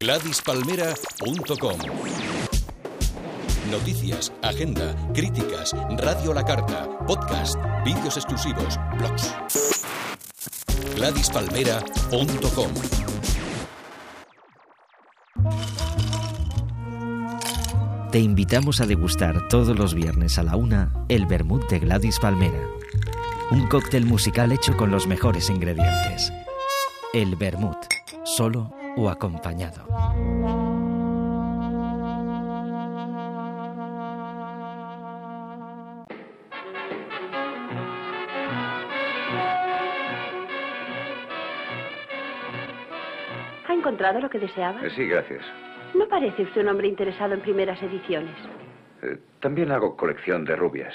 GladysPalmera.com Noticias, agenda, críticas, radio a la carta, podcast, vídeos exclusivos, blogs. GladysPalmera.com Te invitamos a degustar todos los viernes a la una el vermut de Gladys Palmera. Un cóctel musical hecho con los mejores ingredientes. El vermut, solo o acompañado. ¿Ha encontrado lo que deseaba? Eh, Sí, gracias. No parece usted un hombre interesado en primeras ediciones. Eh, también hago colección de rubias.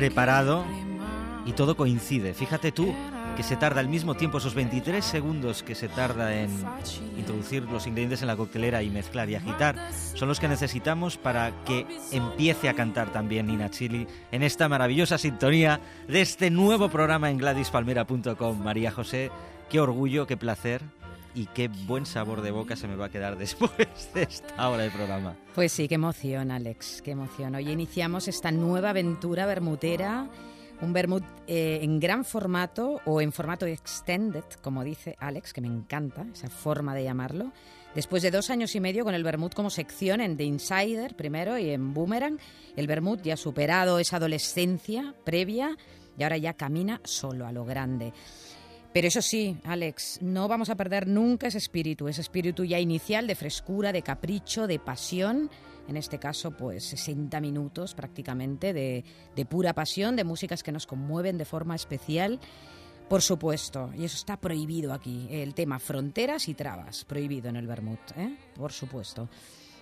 Preparado y todo coincide. Fíjate tú que se tarda al mismo tiempo esos 23 segundos que se tarda en introducir los ingredientes en la coctelera y mezclar y agitar son los que necesitamos para que empiece a cantar también Nina Chili en esta maravillosa sintonía de este nuevo programa en GladysPalmera.com. María José, qué orgullo, qué placer y qué buen sabor de boca se me va a quedar después de esta hora de programa. Pues sí, qué emoción, Alex, qué emoción. Hoy iniciamos esta nueva aventura bermutera, un vermut eh, en gran formato o en formato extended, como dice Alex, que me encanta esa forma de llamarlo. Después de dos años y medio con el vermut como sección en The Insider primero y en Boomerang, el vermut ya ha superado esa adolescencia previa y ahora ya camina solo a lo grande. Pero eso sí, Alex, no vamos a perder nunca ese espíritu, ese espíritu ya inicial de frescura, de capricho, de pasión. En este caso, pues 60 minutos prácticamente de, de pura pasión, de músicas que nos conmueven de forma especial. Por supuesto, y eso está prohibido aquí, el tema fronteras y trabas, prohibido en el Bermud, ¿eh? por supuesto.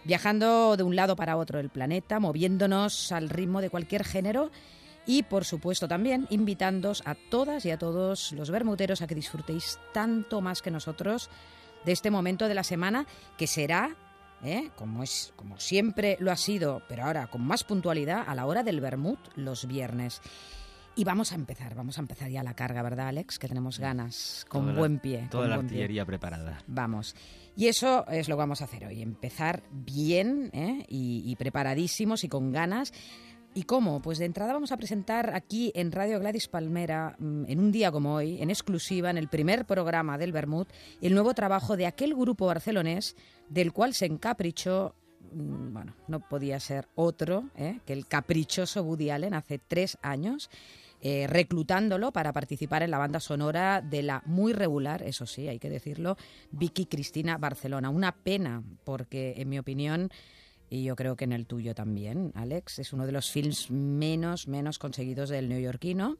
Viajando de un lado para otro del planeta, moviéndonos al ritmo de cualquier género y por supuesto también invitándoos a todas y a todos los bermuteros a que disfrutéis tanto más que nosotros de este momento de la semana que será, ¿eh? como, es, como siempre lo ha sido, pero ahora con más puntualidad, a la hora del vermut los viernes. Y vamos a empezar, vamos a empezar ya la carga, ¿verdad, Alex? Que tenemos ganas, con Toda buen pie. Toda la pie. artillería preparada. Vamos. Y eso es lo que vamos a hacer hoy, empezar bien ¿eh? y, y preparadísimos y con ganas. ¿Y cómo? Pues de entrada vamos a presentar aquí en Radio Gladys Palmera, mm, en un día como hoy, en exclusiva, en el primer programa del Bermud, el nuevo trabajo de aquel grupo barcelonés del cual se encaprichó, mm, bueno, no podía ser otro ¿eh? que el caprichoso Woody Allen hace tres años, eh, reclutándolo para participar en la banda sonora de la muy regular, eso sí, hay que decirlo, Vicky Cristina Barcelona. Una pena, porque en mi opinión, y yo creo que en el tuyo también, Alex, es uno de los films menos, menos conseguidos del neoyorquino.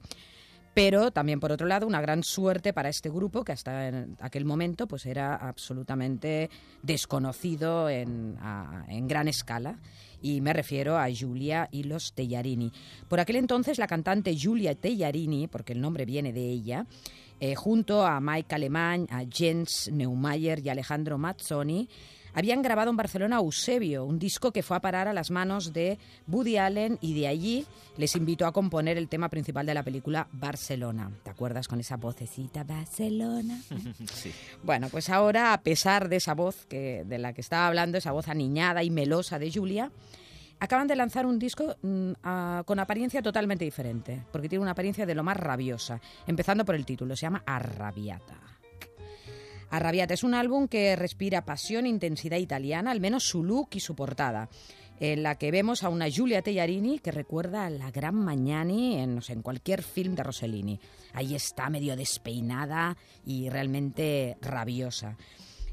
Pero también, por otro lado, una gran suerte para este grupo que hasta en aquel momento pues era absolutamente desconocido en, a- en gran escala. Y me refiero a Giulia y los Tellarini. Por aquel entonces, la cantante Giulia Tellarini, porque el nombre viene de ella, eh, junto a Mike Alemany, a Jens Neumayer y Alejandro Mazzoni, habían grabado en Barcelona Eusebio, un disco que fue a parar a las manos de Woody Allen y de allí les invitó a componer el tema principal de la película Barcelona. ¿Te acuerdas con esa vocecita Barcelona? Sí. Bueno, pues ahora, a pesar de esa voz que, de la que estaba hablando, esa voz aniñada y melosa de Julia, acaban de lanzar un disco mm, con apariencia totalmente diferente, porque tiene una apariencia de lo más rabiosa, empezando por el título, se llama Arrabiata. Arrabiata es un álbum que respira pasión e intensidad italiana, al menos su look y su portada, en la que vemos a una Giulia Tellarini que recuerda a la gran Magnani en cualquier film de Rossellini. Ahí está medio despeinada y realmente rabiosa.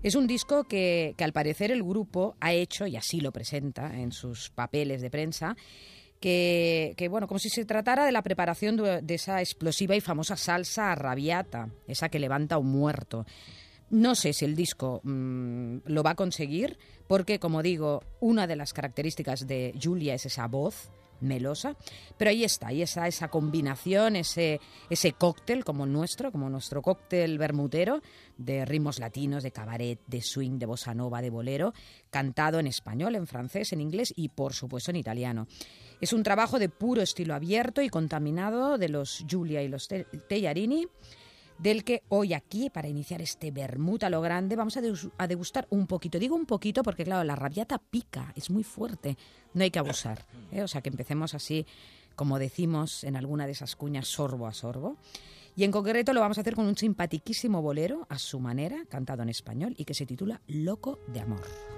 Es un disco que, que al parecer el grupo ha hecho, y así lo presenta en sus papeles de prensa, que, que, bueno, como si se tratara de la preparación de, de esa explosiva y famosa salsa arrabiata, esa que levanta a un muerto. No sé si el disco mm, lo va a conseguir, porque, como digo, una de las características de Julia es esa voz melosa. Pero ahí está, ahí está esa combinación, ese, ese cóctel como nuestro, como nuestro cóctel bermutero, de ritmos latinos, de cabaret, de swing, de bossa nova, de bolero, cantado en español, en francés, en inglés y por supuesto en italiano. Es un trabajo de puro estilo abierto y contaminado de los Giulia y los Tellarini del que hoy aquí, para iniciar este vermut a lo grande, vamos a degustar un poquito. Digo un poquito porque, claro, la rabiata pica, es muy fuerte, no hay que abusar. ¿eh? O sea, que empecemos así, como decimos en alguna de esas cuñas, sorbo a sorbo. Y en concreto lo vamos a hacer con un simpatiquísimo bolero, a su manera, cantado en español, y que se titula Loco de Amor.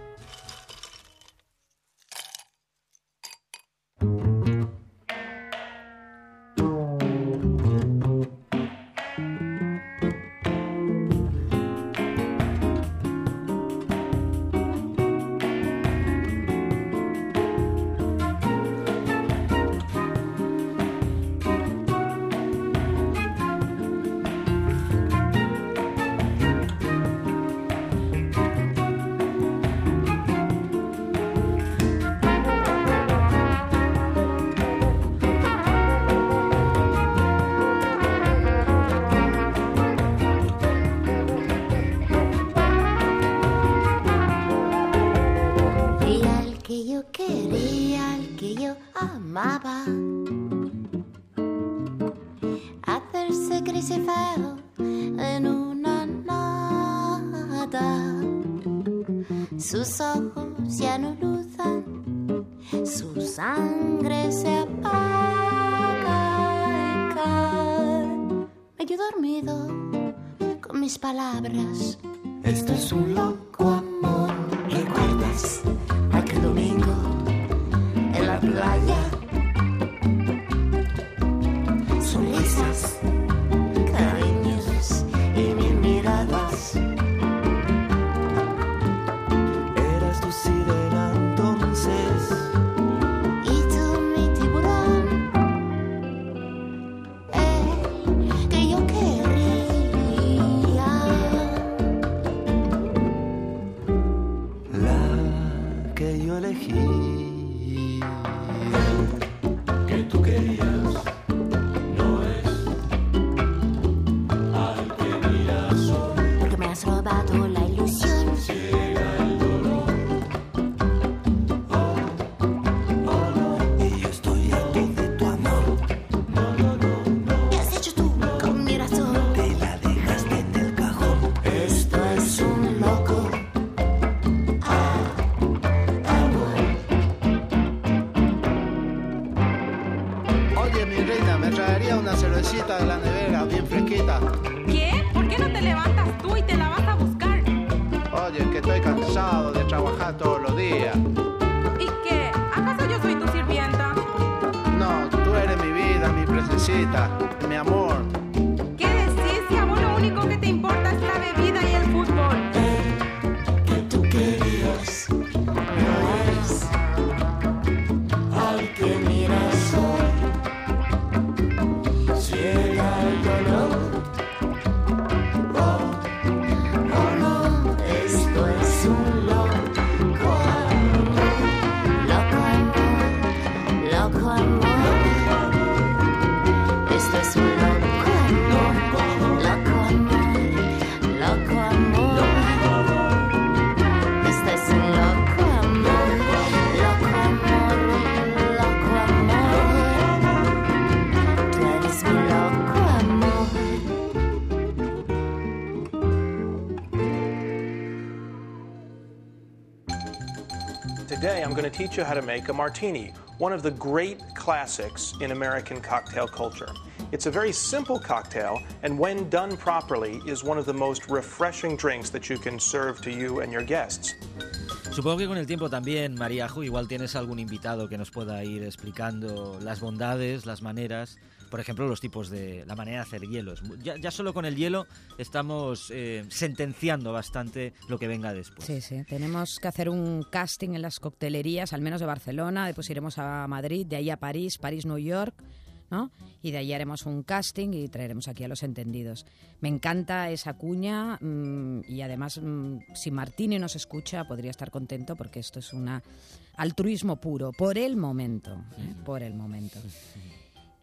Going to teach you how to make a martini, one of the great classics in American cocktail culture. It's a very simple cocktail, and when done properly, is one of the most refreshing drinks that you can serve to you and your guests. Supongo que con el tiempo también, Maríajo, igual tienes algún invitado que nos pueda ir explicando las bondades, las maneras, por ejemplo, los tipos de la manera de hacer hielos. Ya, ya solo con el hielo estamos eh, sentenciando bastante lo que venga después. Sí, sí. Tenemos que hacer un casting en las coctelerías, al menos de Barcelona. Después iremos a Madrid, de ahí a París, París, New York. ¿no? Y de ahí haremos un casting y traeremos aquí a los entendidos. Me encanta esa cuña mm, y además, mm, si Martini nos escucha, podría estar contento porque esto es una altruismo puro, por el momento, ¿eh? por el momento.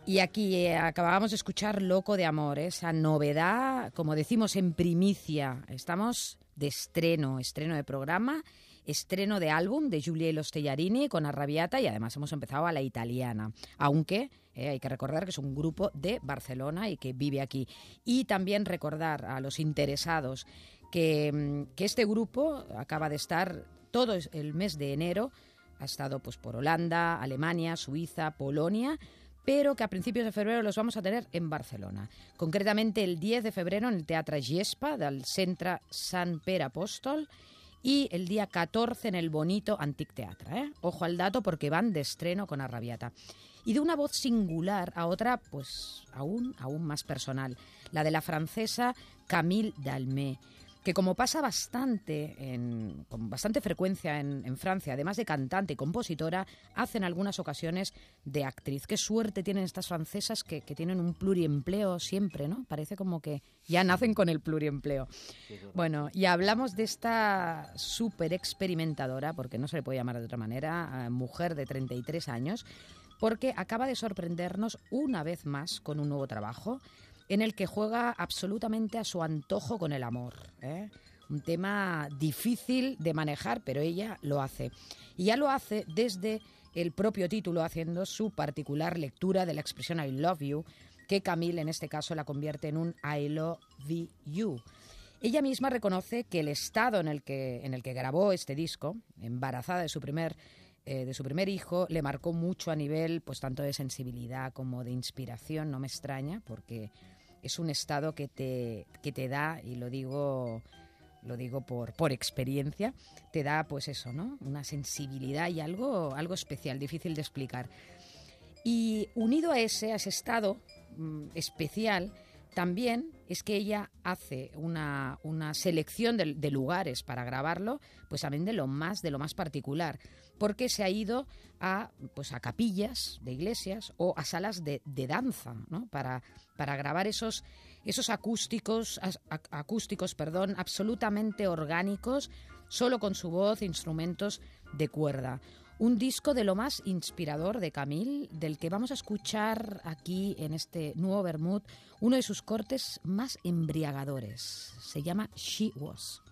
Y aquí eh, acabábamos de escuchar Loco de Amor, esa novedad, como decimos en primicia, estamos de estreno, estreno de programa, estreno de álbum de Giulia y los Tellarini con Arrabiata y además hemos empezado a la italiana, aunque eh, hay que recordar que es un grupo de Barcelona y que vive aquí. Y también recordar a los interesados que, mm, que este grupo acaba de estar todo el mes de enero, ha estado pues por Holanda, Alemania, Suiza, Polonia, pero que a principios de febrero los vamos a tener en Barcelona. Concretamente el 10 de febrero en el Teatre Giespa del Centre Sant Pere Apóstol y el día 14 en el bonito Antic Teatre. ¿eh? Ojo al dato porque van de estreno con Arrabiata. Y de una voz singular a otra, pues aún, aún más personal, la de la francesa Camille Dalmé que como pasa bastante, en- con bastante frecuencia en, Francia, además de cantante y compositora, hace en algunas ocasiones de actriz. Qué suerte tienen estas francesas que, que tienen un pluriempleo siempre, ¿no? Parece como que ya nacen con el pluriempleo. Bueno, y hablamos de esta súper experimentadora, porque no se le puede llamar de otra manera, eh, mujer de 33 años, porque acaba de sorprendernos una vez más con un nuevo trabajo en el que juega absolutamente a su antojo con el amor. ¿eh? Un tema difícil de manejar, pero ella lo hace. Y ya lo hace desde el propio título, haciendo su particular lectura de la expresión I love you, que Camille en este caso la convierte en un I love you. Ella misma reconoce que el estado en el que, en el que grabó este disco, embarazada de su primer eh, de su primer hijo le marcó mucho a nivel pues tanto de sensibilidad como de inspiración no me extraña porque es un estado que te, que te da y lo digo lo digo por, por experiencia te da pues eso no una sensibilidad y algo algo especial difícil de explicar. Y unido a ese a ese estado mm, especial también es que ella hace una, una selección de, de lugares para grabarlo, pues también de lo más, de lo más particular, porque se ha ido a, pues a capillas de iglesias o a salas de, danza, ¿no? Para, para grabar esos, esos acústicos, acústicos, perdón, absolutamente orgánicos, solo con su voz, instrumentos de cuerda. Un disco de lo más inspirador de Camille, del que vamos a escuchar aquí en este nuevo Bermud, uno de sus cortes más embriagadores. Se llama She Was.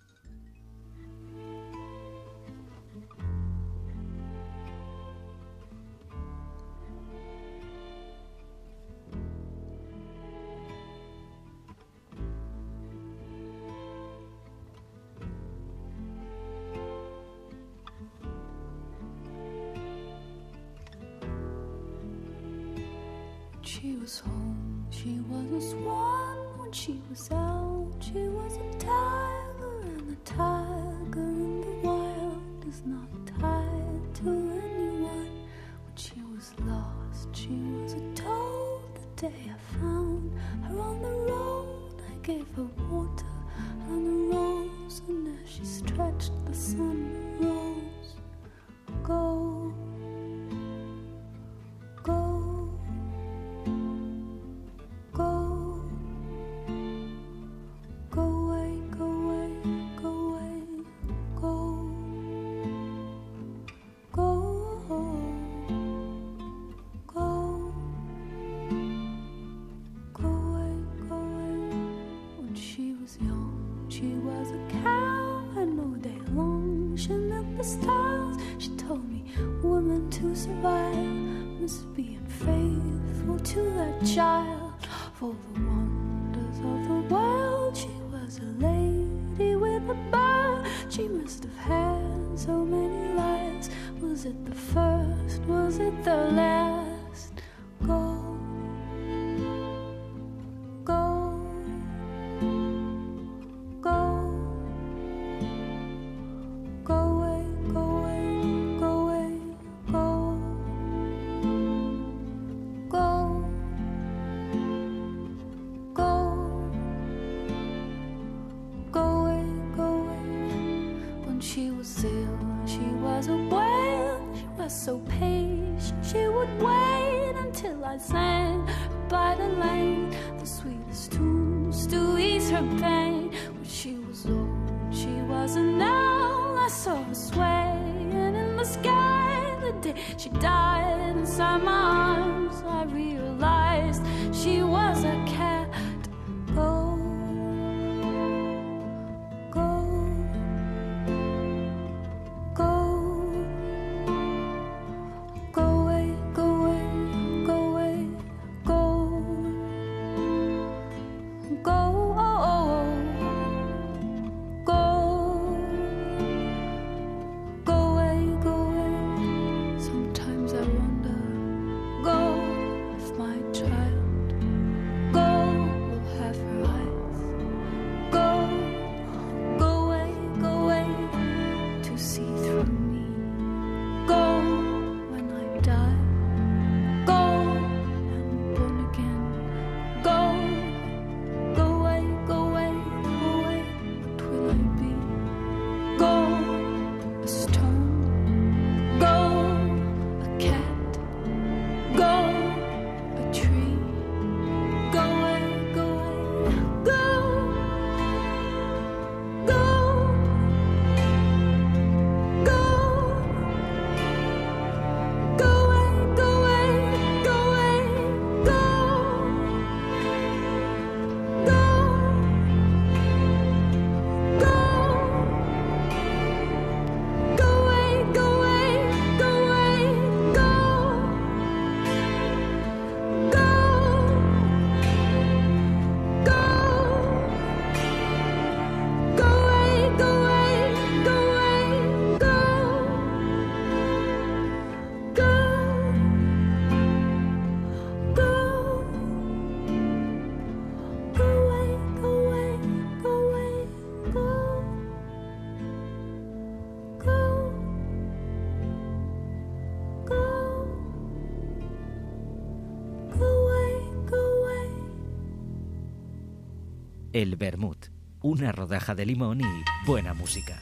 El vermut, una rodaja de limón y buena música.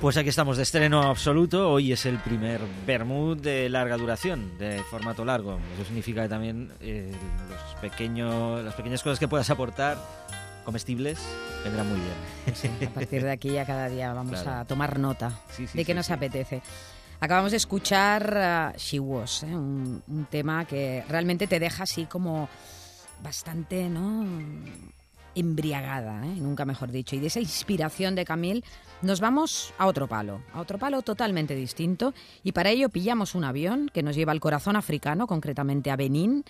Pues aquí estamos de estreno absoluto. Hoy es el primer vermut de larga duración, de formato largo. Eso significa que también eh, los pequeños, las pequeñas cosas que puedas aportar, comestibles, vendrán muy bien. A partir de aquí ya cada día vamos Claro. a tomar nota Sí, sí, de qué nos apetece. Acabamos de escuchar ah, She Was, ¿eh? un, un tema que realmente te deja así como bastante, ¿no? Embriagada, ¿eh? nunca mejor dicho. Y de esa inspiración de Camille nos vamos a otro palo, a otro palo totalmente distinto. Y para ello pillamos un avión que nos lleva al corazón africano, concretamente a Benín,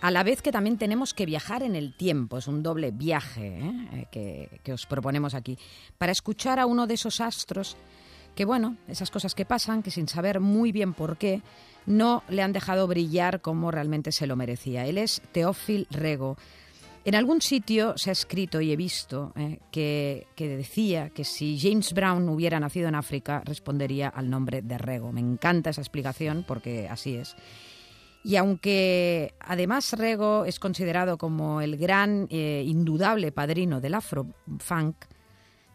a la vez que también tenemos que viajar en el tiempo, es un doble viaje ¿eh? Eh, que, que os proponemos aquí, para escuchar a uno de esos astros que, bueno, esas cosas que pasan, que sin saber muy bien por qué, no le han dejado brillar como realmente se lo merecía. Él es Teófil Rego. En algún sitio se ha escrito y he visto eh, que, que decía que si James Brown hubiera nacido en África, respondería al nombre de Rego. Me encanta esa explicación porque así es. Y aunque además Rego es considerado como el gran, eh, indudable padrino del afrofunk,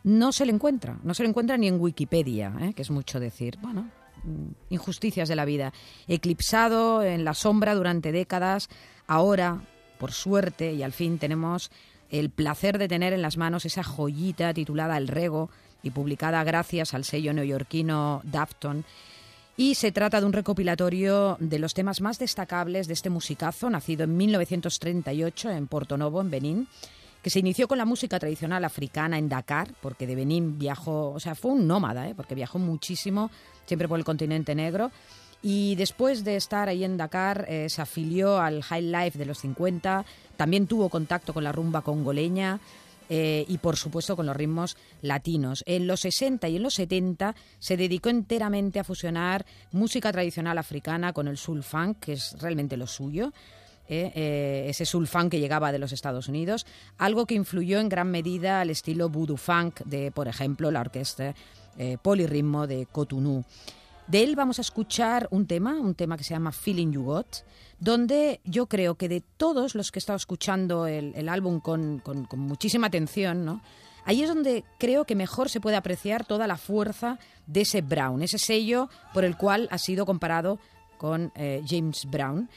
no se le encuentra. No se le encuentra ni en Wikipedia, ¿eh? que es mucho decir. Bueno, mm, injusticias de la vida. Eclipsado en la sombra durante décadas, ahora, por suerte, y al fin tenemos el placer de tener en las manos esa joyita titulada El Rego y publicada gracias al sello neoyorquino Dafton. Y se trata de un recopilatorio de los temas más destacables de este musicazo, nacido en 1938 en Porto Novo, en Benín, que se inició con la música tradicional africana en Dakar, porque de Benín viajó, o sea, fue un nómada, ¿eh? porque viajó muchísimo, siempre por el continente negro. Y después de estar ahí en Dakar, eh, se afilió al High Life de los 50, también tuvo contacto con la rumba congoleña, eh, y por supuesto con los ritmos latinos. En los 60 y en los 70 se dedicó enteramente a fusionar música tradicional africana con el soul funk, que es realmente lo suyo. eh, ese soul funk que llegaba de los Estados Unidos, algo que influyó en gran medida al estilo voodoo funk de, por ejemplo, la orquesta polirritmo de Cotonou. De él vamos a escuchar un tema, un tema que se llama Feeling You Got, donde yo creo que de todos los que he estado escuchando el, álbum con, muchísima atención, ¿no? ahí es donde creo que mejor se puede apreciar toda la fuerza de ese Brown, ese sello por el cual ha sido comparado con eh, James Brown.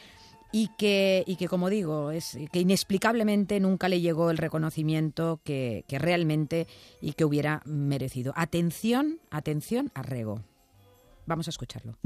y que, y que como digo, es que inexplicablemente nunca le llegó el reconocimiento que, que realmente y que hubiera merecido. Atención, atención a Rego. Vamos a escucharlo.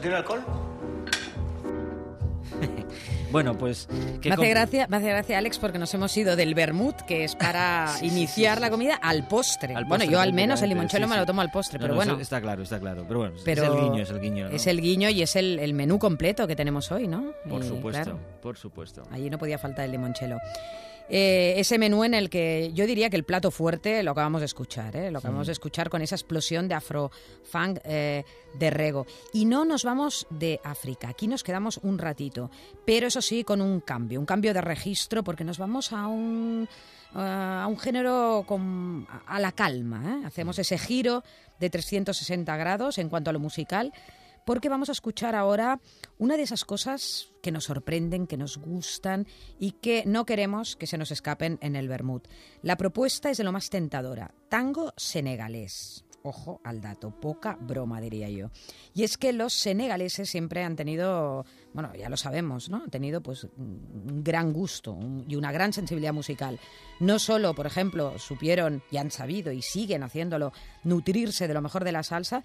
Eso tiene alcohol? Bueno, pues... ¿qué Me hace, gracia, me hace gracia, Alex, porque nos hemos ido del vermut, que es para Sí, sí, iniciar sí, la sí. comida, al postre. Al bueno, postre, yo al menos el limonchelo sí, me lo tomo al postre, No, pero no, bueno. Está claro, está claro. Pero bueno, Pero es el guiño, es el guiño. ¿no? Es el guiño y es el, el menú completo que tenemos hoy, ¿no? Por Y, supuesto, claro, por supuesto. allí no podía faltar el limonchelo. Eh, ese menú en el que yo diría que el plato fuerte lo acabamos de escuchar, ¿eh? lo acabamos de escuchar con esa explosión de afro-funk eh, de Rego. Y no nos vamos de África, aquí nos quedamos un ratito, pero eso sí con un cambio, un cambio de registro porque nos vamos a un, a un género con, a la calma. ¿eh? Hacemos ese giro de 360 grados en cuanto a lo musical porque vamos a escuchar ahora una de esas cosas que nos sorprenden, que nos gustan y que no queremos que se nos escapen en el Bermud. La propuesta es de lo más tentadora, tango senegalés. ojo al dato, poca broma diría yo. Y es que los senegaleses siempre han tenido, bueno, ya lo sabemos, ¿no? Han tenido pues un gran gusto y una gran sensibilidad musical. No solo, por ejemplo, supieron y han sabido y siguen haciéndolo nutrirse de lo mejor de la salsa,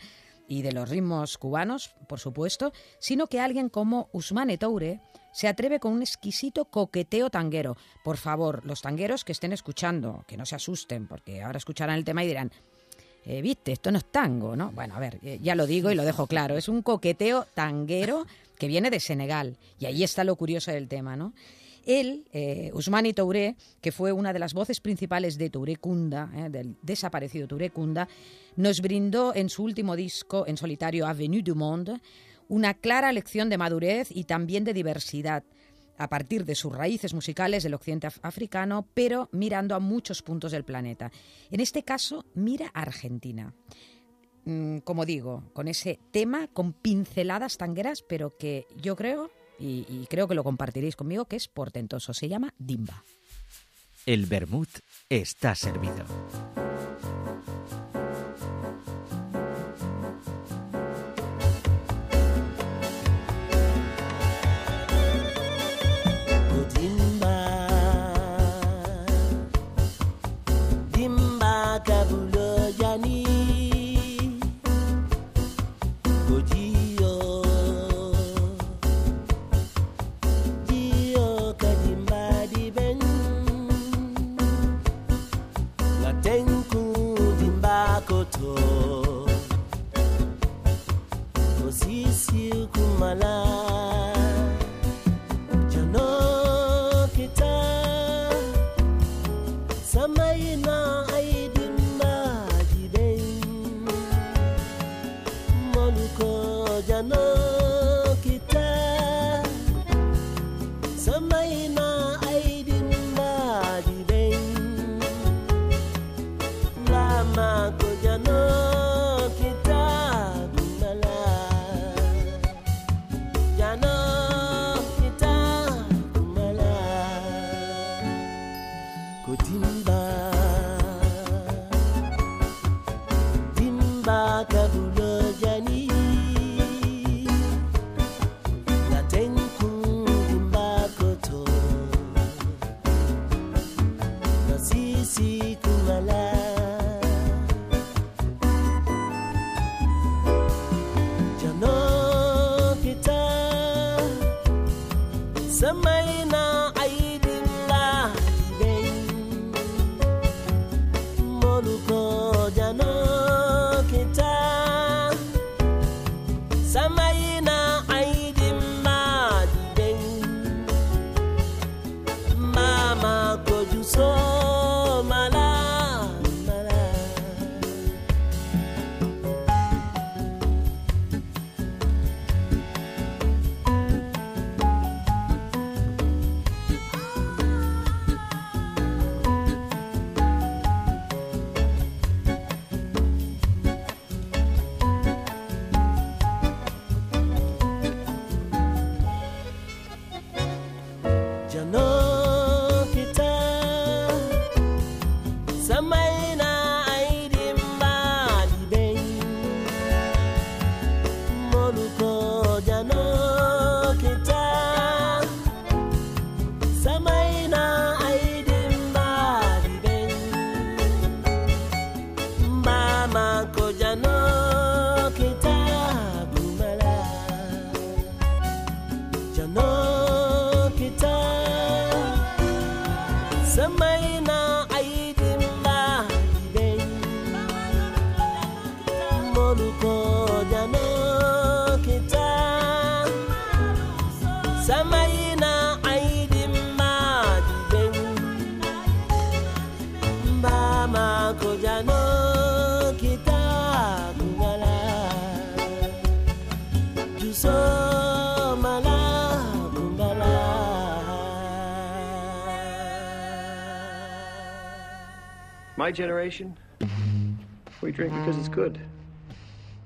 y de los ritmos cubanos, por supuesto, sino que alguien como Usmane Toure se atreve con un exquisito coqueteo tanguero. Por favor, los tangueros que estén escuchando, que no se asusten, porque ahora escucharán el tema y dirán, eh, viste, esto no es tango, ¿no? Bueno, a ver, eh, ya lo digo y lo dejo claro, es un coqueteo tanguero que viene de Senegal, y ahí está lo curioso del tema, ¿no? Él, eh, Ousmane Touré, que fue una de las voces principales de Touré Kunda, eh, del desaparecido Touré Kunda, nos brindó en su último disco en solitario Avenue du Monde una clara lección de madurez y también de diversidad a partir de sus raíces musicales del occidente af- africano, pero mirando a muchos puntos del planeta. En este caso, mira a Argentina. Mm, Como digo, con ese tema, con pinceladas tangueras, pero que yo creo, y, creo que lo compartiréis conmigo, que es portentoso. Se llama Dimba. El vermut está servido. love. My generation, we drink because it's good.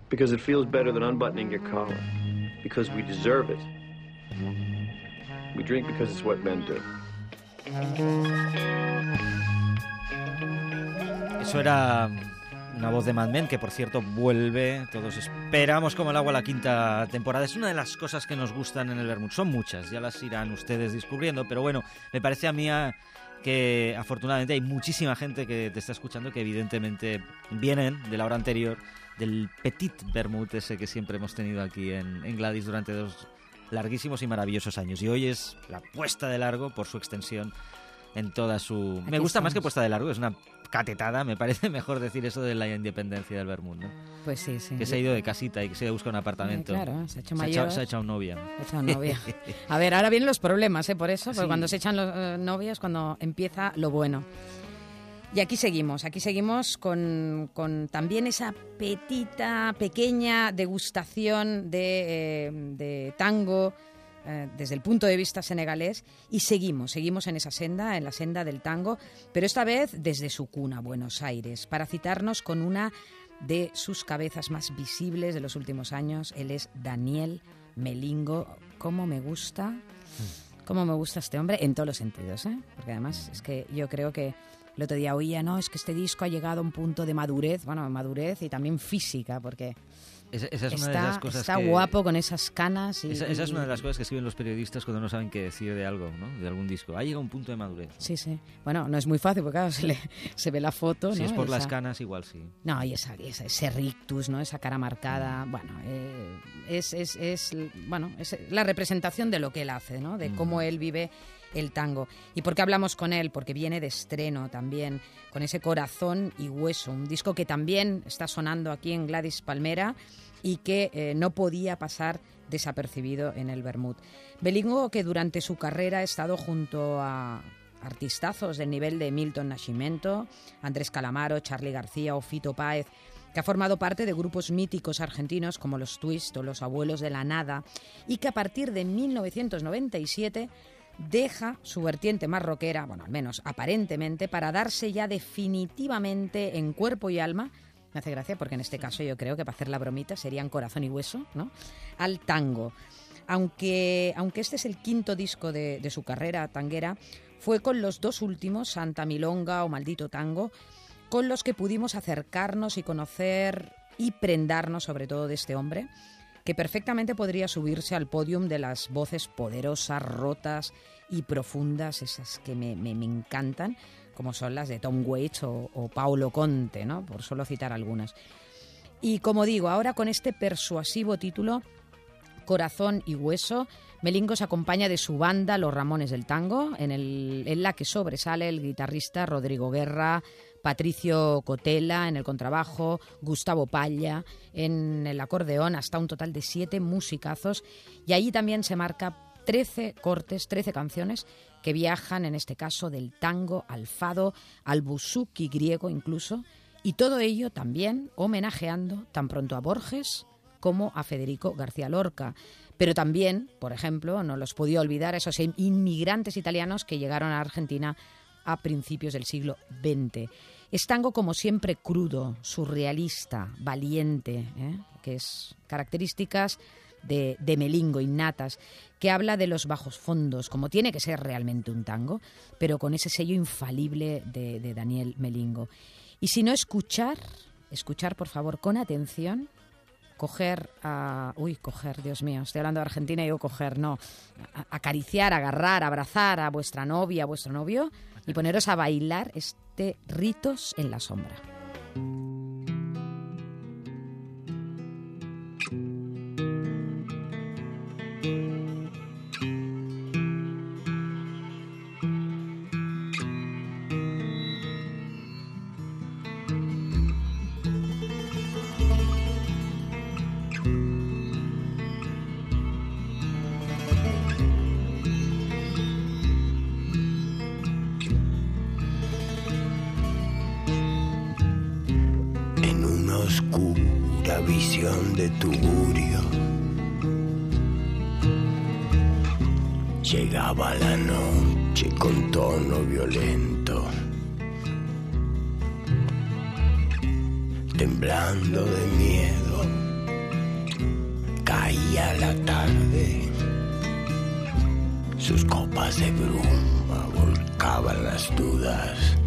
Because it feels better than unbuttoning your collar. Because we deserve it. We drink because it's what men do. Eso era una voz de Mad Men que por cierto vuelve, todos esperamos como el agua la quinta temporada. Es una de las cosas que nos gustan en el Vermouth, son muchas, ya las irán ustedes descubriendo, pero bueno, me parece a mí a- que afortunadamente hay muchísima gente que te está escuchando que evidentemente vienen de la hora anterior del Petit Vermouth ese que siempre hemos tenido aquí en, en Gladys durante dos larguísimos y maravillosos años. Y hoy es la puesta de largo por su extensión en toda su... me gusta más que puesta de largo, es una catetada, me parece mejor decir eso de la independencia del Vermouth, ¿no? Pues sí, sí. Que se ha ido de casita y que se ha buscar un apartamento. Claro, se ha hecho se ha mayor. se ha echado novia. Se ha echado novia. A ver, ahora vienen los problemas, ¿eh? Por eso, porque Sí. cuando se echan los eh, novios, cuando empieza lo bueno. Y aquí seguimos, aquí seguimos con, con también esa petita, pequeña degustación de, eh, de tango eh, desde el punto de vista senegalés y seguimos, seguimos en esa senda, en la senda del tango, pero esta vez desde su cuna, Buenos Aires, para citarnos con una de sus cabezas más visibles de los últimos años. Él es Daniel Melingo. ¿Cómo me gusta? ¿Cómo me gusta este hombre? En todos los sentidos, ¿eh? Porque además es que yo creo que el otro día oía, no, es que este disco ha llegado a un punto de madurez, bueno, madurez y también física, porque Esa, esa es una de las cosas está que- guapo con esas canas. Y, Esa, esa es y- una de las cosas que escriben los periodistas cuando no saben qué decir de algo, ¿no? De algún disco. Ha llegado un punto de madurez. Sí, sí. Bueno, no es muy fácil porque claro, se, le- se ve la foto, Si ¿no? es por las canas, igual sí. No, y esa, esa- ese rictus, ¿no? Esa cara marcada, bueno, eh, es, es, es, bueno, es la representación de lo que él hace, ¿no? De cómo él vive el tango. ¿Y por qué hablamos con él? Porque viene de estreno también, con ese corazón y hueso, un disco que también está sonando aquí en Gladys Palmera y que eh, no podía pasar desapercibido en el Bermud. Belingo, que durante su carrera ha estado junto a artistazos del nivel de Milton Nascimento, Andrés Calamaro, Charlie García o Fito Páez, que ha formado parte de grupos míticos argentinos como los Twist o los Abuelos de la Nada, y que a partir de 1997 deja su vertiente más rockera, bueno, al menos aparentemente, para darse ya definitivamente en cuerpo y alma, me hace gracia porque en este caso yo creo que para hacer la bromita serían corazón y hueso, ¿no? Al tango. Aunque, aunque este es el quinto disco de, de su carrera tanguera, fue con los dos últimos, Santa Milonga o Maldito Tango, con los que pudimos acercarnos y conocer y prendarnos sobre todo de este hombre, que perfectamente podría subirse al podium de las voces poderosas, rotas y profundas, esas que me, me- me encantan, como son las de Tom Waits o, o Paolo Conte, ¿no? por solo citar algunas. Y como digo, ahora con este persuasivo título, Corazón y Hueso, Melingo se acompaña de su banda Los Ramones del Tango, en, el- en la que sobresale el guitarrista Rodrigo Guerra, Patricio Cotela en el contrabajo, Gustavo Palla en el acordeón, hasta un total de siete musicazos. Y ahí también se marca 13 cortes, 13 canciones que viajan, en este caso, del tango al fado, al buzuki griego incluso, y todo ello también homenajeando tan pronto a Borges como a Federico García Lorca. Pero también, por ejemplo, no los podía olvidar esos inmigrantes italianos que llegaron a Argentina a principios del siglo XX. Es tango como siempre crudo, surrealista, valiente, ¿eh? que es características de, de Melingo innatas, que habla de los bajos fondos, como tiene que ser realmente un tango, pero con ese sello infalible de, de Daniel Melingo. Y si no escuchar, escuchar por favor con atención, coger a... Uy, coger, Dios mío, estoy hablando de Argentina y digo coger, no. Acariciar, agarrar, abrazar a vuestra novia, a vuestro novio y poneros a bailar este Ritos en la Sombra. De tugurio. Llegaba la noche con tono violento, temblando de miedo. Caía la tarde, sus copas de bruma volcaban las dudas.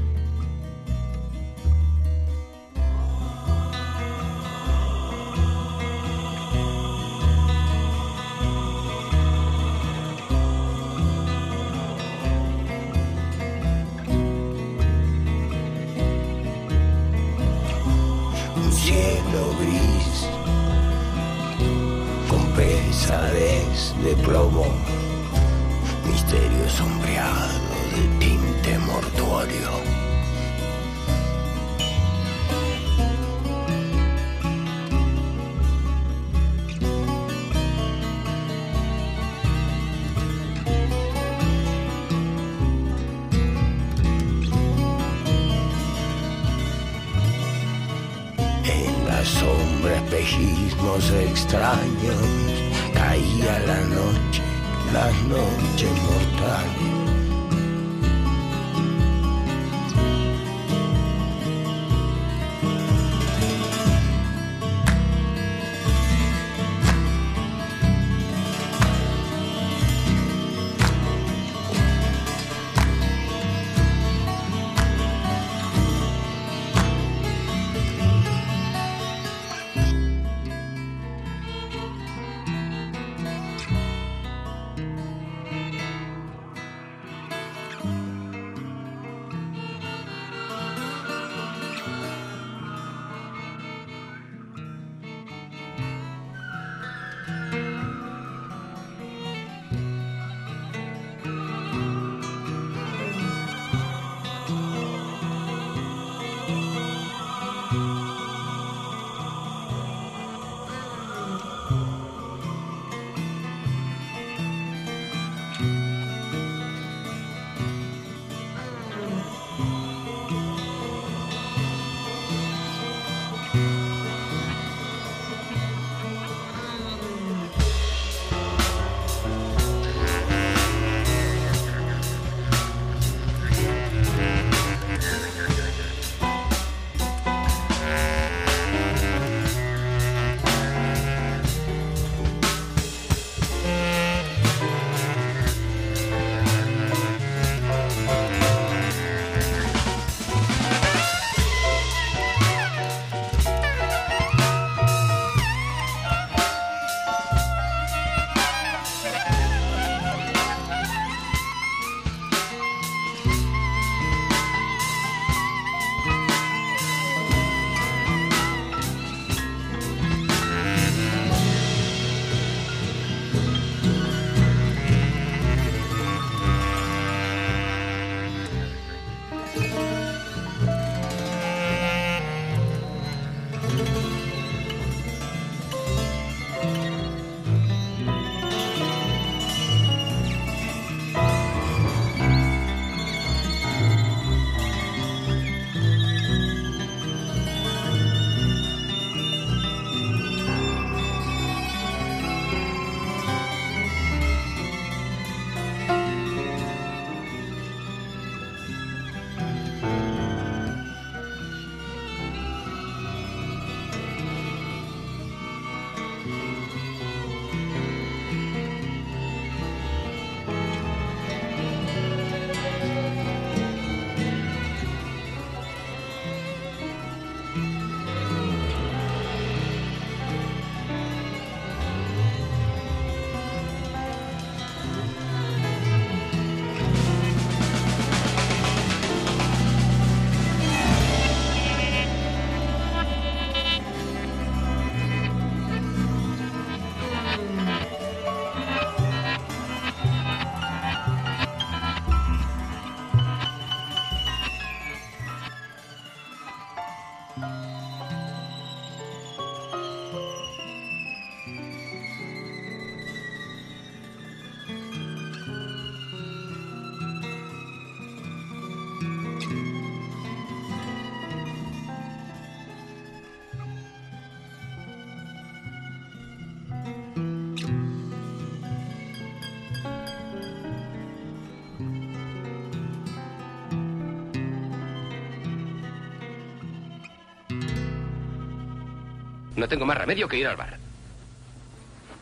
No tengo más remedio que ir al bar.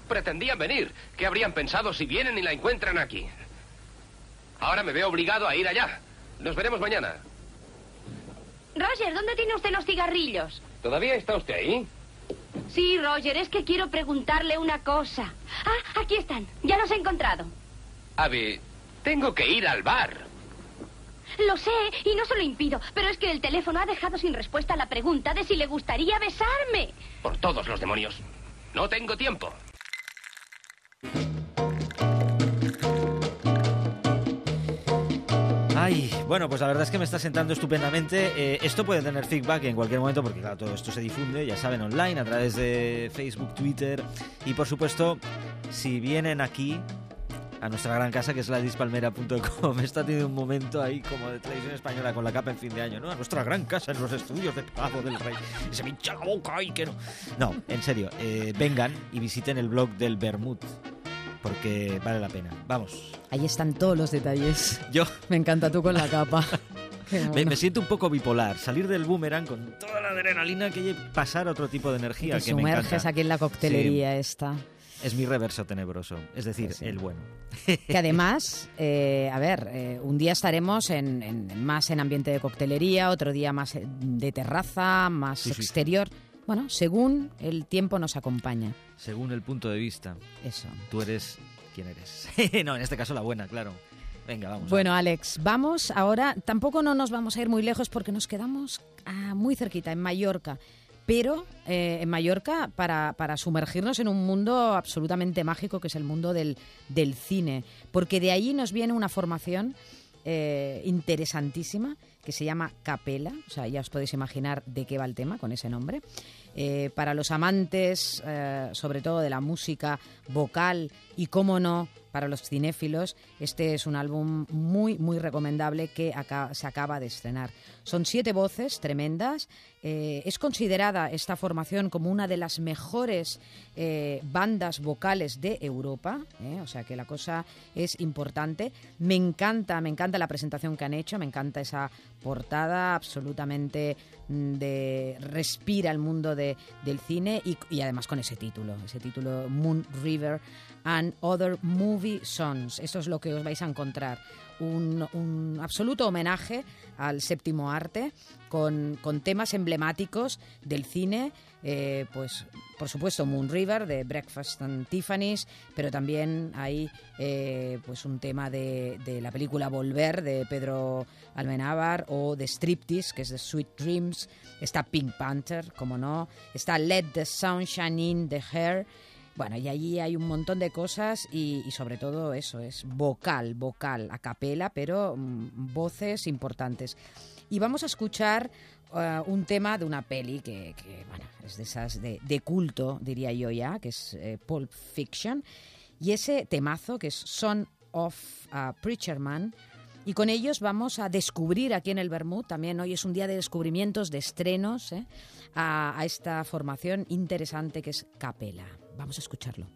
Pretendían venir. ¿Qué habrían pensado si vienen y la encuentran aquí? Ahora me veo obligado a ir allá. Nos veremos mañana. Roger, ¿dónde tiene usted los cigarrillos? ¿Todavía está usted ahí? Sí, Roger, es que quiero preguntarle una cosa. Ah, aquí están. Ya los he encontrado. Abby, tengo que ir al bar. Lo sé, y no se lo impido, pero es que el teléfono ha dejado sin respuesta la pregunta de si le gustaría besarme. Por todos los demonios. No tengo tiempo. Ay, bueno, pues la verdad es que me está sentando estupendamente. Eh, esto puede tener feedback en cualquier momento porque, claro, todo esto se difunde, ya saben, online, a través de Facebook, Twitter y, por supuesto, si vienen aquí a nuestra gran casa que es la dispalmera.com. Está teniendo un momento ahí como de televisión española con la capa en fin de año, ¿no? A nuestra gran casa en los estudios de Pago del Rey. Y se me hincha la boca y que no. No, en serio, eh, vengan y visiten el blog del Bermud porque vale la pena. Vamos. Ahí están todos los detalles. Yo Me encanta tú con la capa. Me, siento un poco bipolar. Salir del boomerang con toda la adrenalina que pasar a otro tipo de energía Te que sumerges aquí en la coctelería esta. Es mi reverso tenebroso, es decir, el bueno. Que además, eh, a ver, eh, un día estaremos en, en- más en ambiente de coctelería, otro día más de terraza, más Sí, sí. exterior. Bueno, según el tiempo nos acompaña. Según el punto de vista. Eso. Tú eres quien eres. no, en este caso la buena, claro. Venga, vamos. Bueno, Alex, vamos ahora. Tampoco no nos vamos a ir muy lejos porque nos quedamos ah, muy cerquita, en Mallorca. Pero eh, en Mallorca para, para sumergirnos en un mundo absolutamente mágico que es el mundo del, del cine. Porque de ahí nos viene una formación eh, interesantísima que se llama Capela. O sea, ya os podéis imaginar de qué va el tema con ese nombre. Eh, para los amantes, sobre todo de la música vocal y, cómo no, para los cinéfilos, este es un álbum muy, muy recomendable que aca- se acaba de estrenar. Son siete voces tremendas. Eh, es considerada esta formación como una de las mejores eh, bandas vocales de Europa, ¿eh? o sea que la cosa es importante. Me encanta, me encanta la presentación que han hecho, me encanta esa portada absolutamente mm, de respira el mundo de- del cine y, y además con ese título, ese título Moon River and Other Movie Songs. Eso es lo que os vais a encontrar. Un, un absoluto homenaje al séptimo arte con, con temas emblemáticos del cine, eh, pues por supuesto Moon River de Breakfast and Tiffany's, pero también hay eh, pues un tema de, de la película Volver de Pedro Almenábar o de Striptease, que es de Sweet Dreams, está Pink Panther, como no, está Let the Sunshine in the Hair. Bueno, y allí hay un montón de cosas y, sobre todo eso, es vocal, vocal, a capela, pero mm, voces importantes. Y vamos a escuchar eh, un tema de una peli que, es de esas de, de culto, diría yo ya, que es eh, Pulp Fiction. Y ese temazo, que es Son of a Preacher Man, y con ellos vamos a descubrir aquí en el Bermud, también hoy es un día de descubrimientos, de estrenos, ¿eh? a, a esta formación interesante que es Capela. Vamos a escucharlo.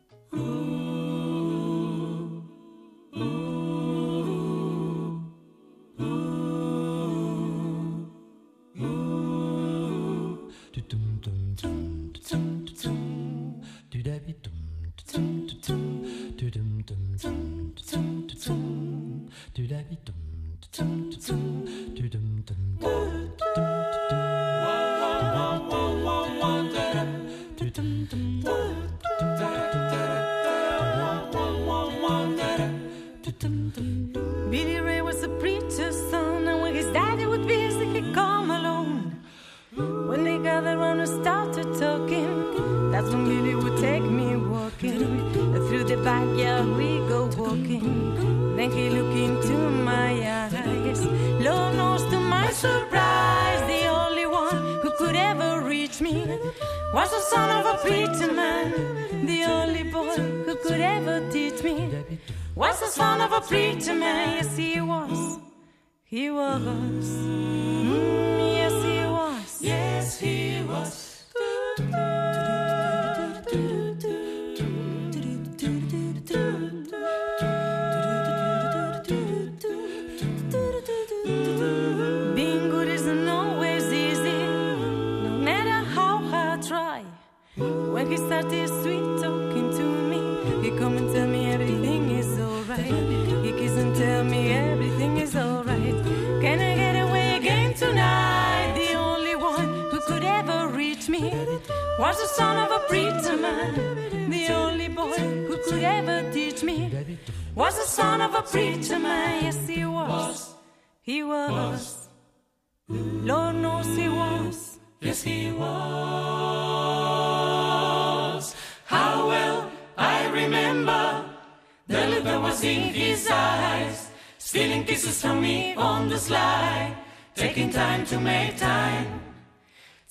Me was the son of a preacher man. The only boy who could ever teach me was the son of a preacher man. Yes, he was. He was. Lord knows he was. Yes, he was. How well I remember The look that was in his eyes, stealing kisses from me on the sly, taking time to make time,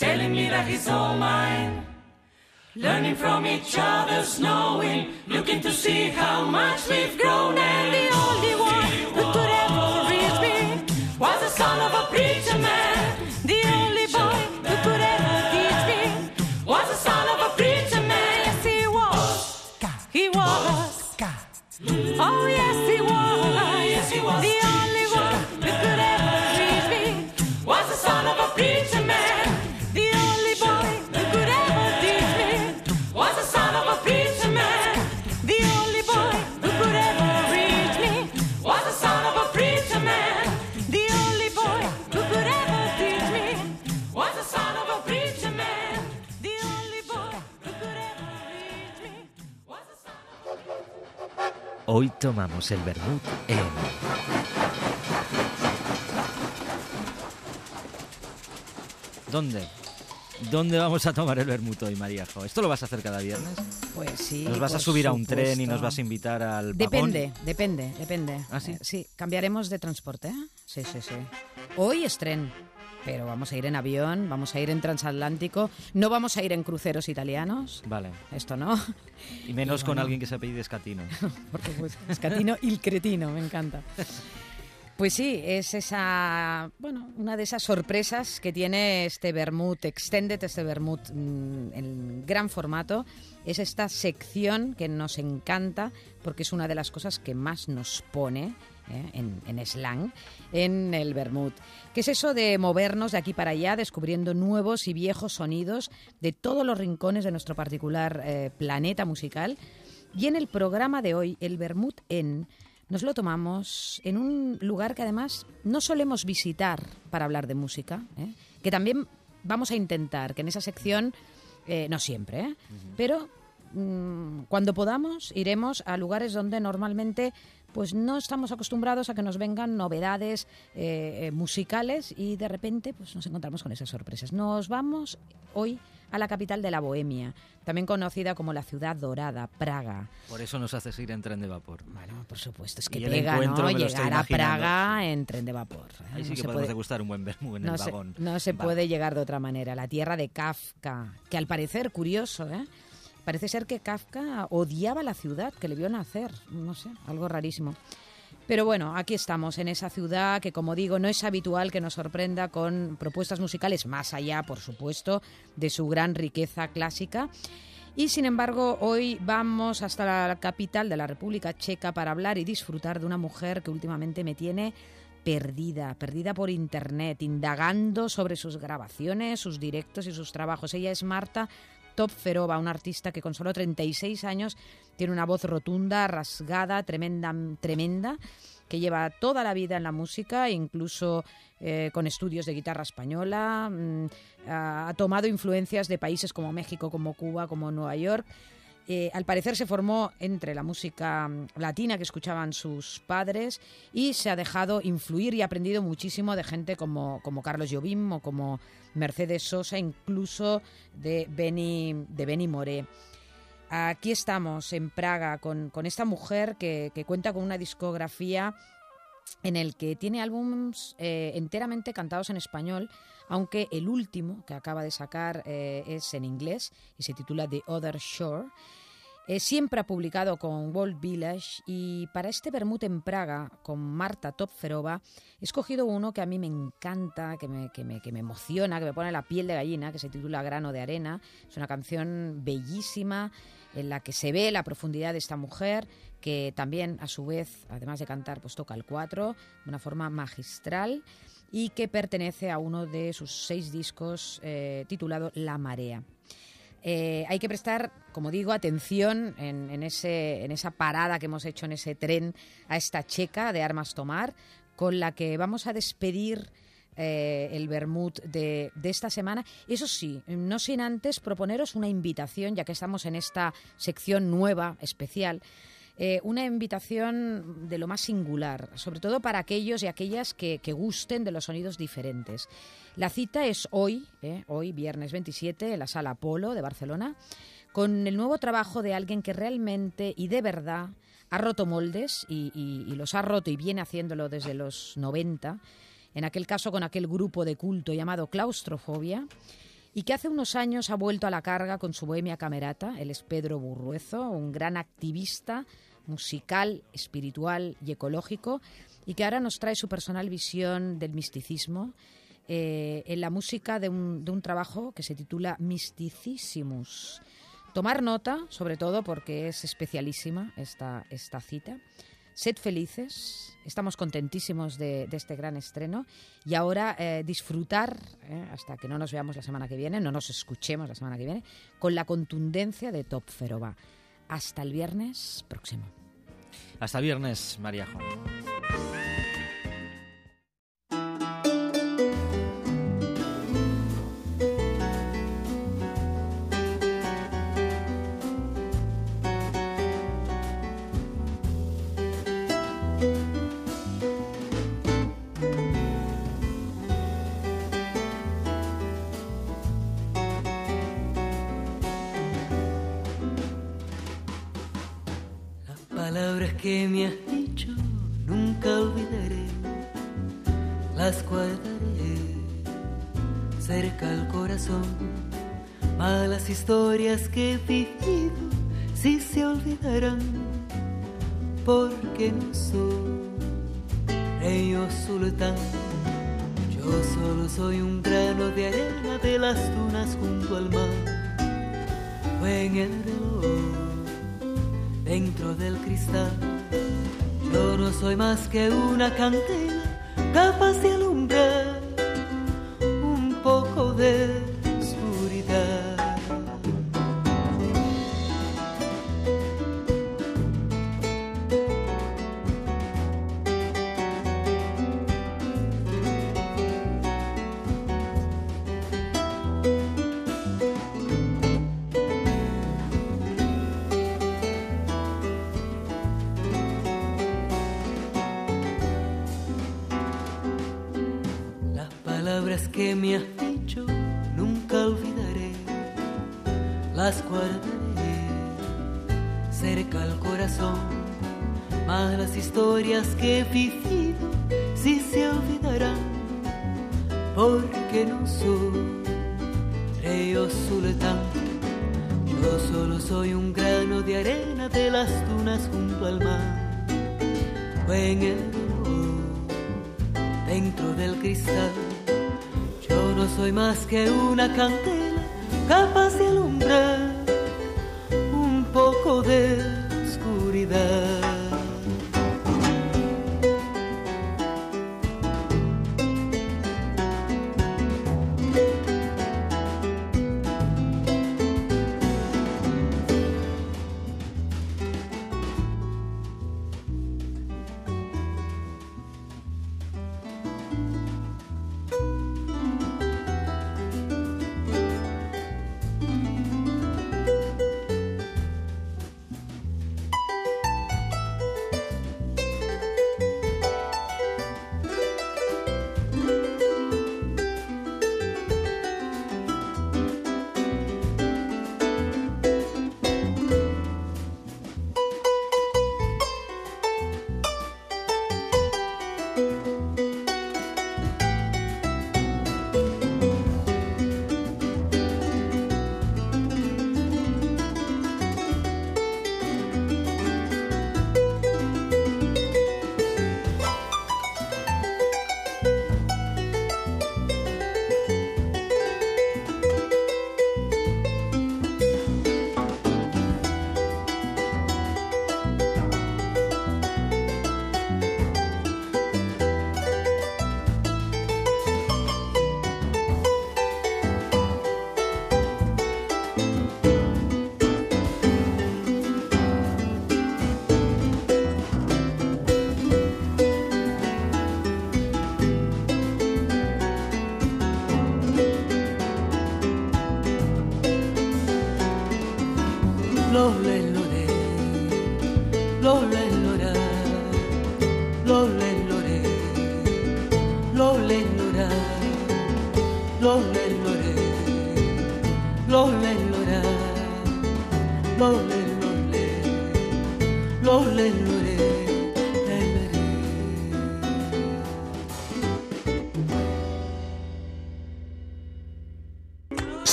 telling me that he's all mine. Learning from each other's knowing, looking to see how much we've grown. And the only one who could ever reach me was the son of a preacher man. The only boy who could ever teach me was the son of a preacher man. Yes, he was. He was. Oh, yes, Hoy tomamos el vermut en... ¿Dónde? ¿Dónde vamos a tomar el vermut hoy, Maríajo? ¿Esto lo vas a hacer cada viernes? Pues sí. ¿Nos vas a subir a un tren y nos vas a invitar al vagón? Depende, depende, depende. ¿Ah, sí? Eh, sí, cambiaremos de transporte. ¿eh? Sí, sí, sí. Hoy es tren, pero vamos a ir en avión, vamos a ir en transatlántico, no vamos a ir en cruceros italianos. Vale. Esto no. Y menos Y con alguien que se apellide Escatino. Porque pues, Scatino il cretino, me encanta. Pues sí, es esa, bueno, una de esas sorpresas que tiene este Vermut Extended, este Vermut mm, en gran formato. Es esta sección que nos encanta porque es una de las cosas que más nos pone ¿eh? en, en slang en el Vermut. ¿Qué es eso de movernos de aquí para allá, descubriendo nuevos y viejos sonidos de todos los rincones de nuestro particular eh, planeta musical? Y en el programa de hoy, el Vermut en nos lo tomamos en un lugar que además no solemos visitar para hablar de música, ¿eh? que también vamos a intentar que en esa sección, eh, no siempre, ¿eh? pero mm, cuando podamos iremos a lugares donde normalmente pues no estamos acostumbrados a que nos vengan novedades eh, eh, musicales y de repente pues nos encontramos con esas sorpresas. Nos vamos hoy a la capital de la Bohemia, también conocida como la ciudad dorada, Praga. Por eso nos haces ir en tren de vapor. Bueno, por supuesto, es que pega, encuentro ¿no? Llegar a. Praga en tren de vapor. ¿eh? Ahí sí No que se podemos puede- degustar un buen vermú en no el se, vagón. no se puede llegar de otra manera. La tierra de Kafka, que al parecer, curioso, ¿eh? Parece ser que Kafka odiaba la ciudad que le vio nacer. No sé, algo rarísimo. Pero bueno, aquí estamos, en esa ciudad que, como digo, no es habitual que nos sorprenda con propuestas musicales más allá, por supuesto, de su gran riqueza clásica. Y sin embargo, hoy vamos hasta la capital de la República Checa para hablar y disfrutar de una mujer que últimamente me tiene perdida, perdida por internet, indagando sobre sus grabaciones, sus directos y sus trabajos. Ella es Marta Topferova, una artista que con solo 36 años tiene una voz rotunda, rasgada, tremenda, tremenda, que lleva toda la vida en la música, incluso eh, con estudios de guitarra española. mm, ha ha tomado influencias de países como México, como Cuba, como Nueva York. Eh, al parecer se formó entre la música mm, latina que escuchaban sus padres y se ha dejado influir y ha aprendido muchísimo de gente como, como Carlos Jobim o como Mercedes Sosa, incluso de Benny, de Benny Moré. Aquí estamos en Praga con, con esta mujer que, que cuenta con una discografía en el que tiene álbums eh, enteramente cantados en español, aunque el último que acaba de sacar eh, es en inglés y se titula The Other Shore. Eh, siempre ha publicado con World Village y para este Bermud en Praga, con Marta Topferova, he escogido uno que a mí me encanta, que me, que, me, que me emociona, que me pone la piel de gallina, que se titula Grano de Arena. Es una canción bellísima en la que se ve la profundidad de esta mujer, que también a su vez, además de cantar, pues toca el cuatro de una forma magistral y que pertenece a uno de sus seis discos eh, titulado La Marea. Eh, hay que prestar, como digo, atención en, ese, en esa parada que hemos hecho en ese tren a esta checa de Armas Tomar, con la que vamos a despedir eh, el Bermud de esta semana. Eso sí, no sin antes proponeros una invitación, ya que estamos en esta sección nueva, especial. Eh, una invitación de lo más singular, sobre todo para aquellos y aquellas que, gusten de los sonidos diferentes. La cita es hoy, eh, hoy viernes 27, en la Sala Polo de Barcelona, con el nuevo trabajo de alguien que realmente y de verdad ha roto moldes y los ha roto y viene haciéndolo desde los 90, en aquel caso con aquel grupo de culto llamado Claustrofobia, y que hace unos años ha vuelto a la carga con su bohemia camerata. Él es Pedro Burruezo, un gran activista musical, espiritual y ecológico, y que ahora nos trae su personal visión del misticismo eh, en la música de un, de un trabajo que se titula Mysticismus. Tomar nota, sobre todo porque es especialísima esta, esta cita. Sed felices, estamos contentísimos de, de este gran estreno y ahora eh, disfrutar, eh, hasta que no nos veamos la semana que viene, no nos escuchemos la semana que viene, con la contundencia de Top Feroba. Hasta el viernes próximo. Hasta viernes, Mariajo. Palabras capaz de alumbrar un poco de oscuridad.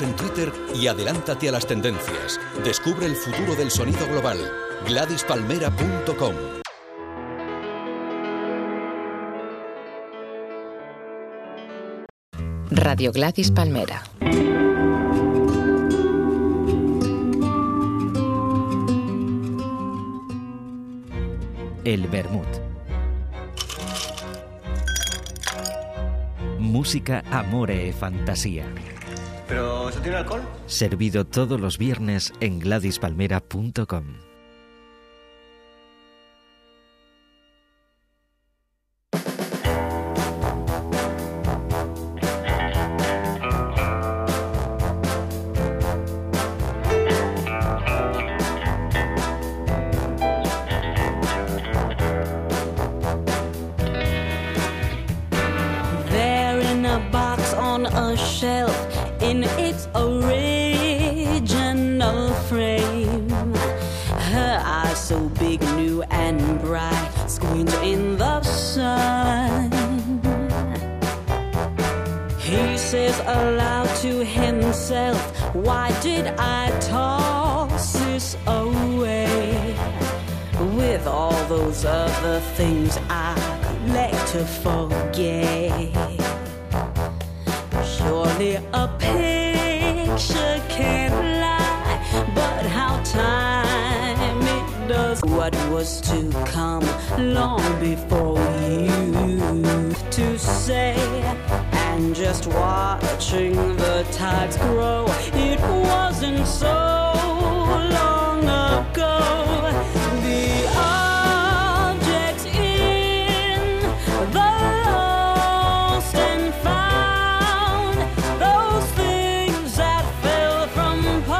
En Twitter y adelántate a las tendencias. Descubre el futuro del sonido global. GladysPalmera.com Radio Gladys Palmera. El Bermud. Música, amore, e fantasía. ¿Pero eso tiene alcohol? Servido todos los viernes en GladysPalmera.com.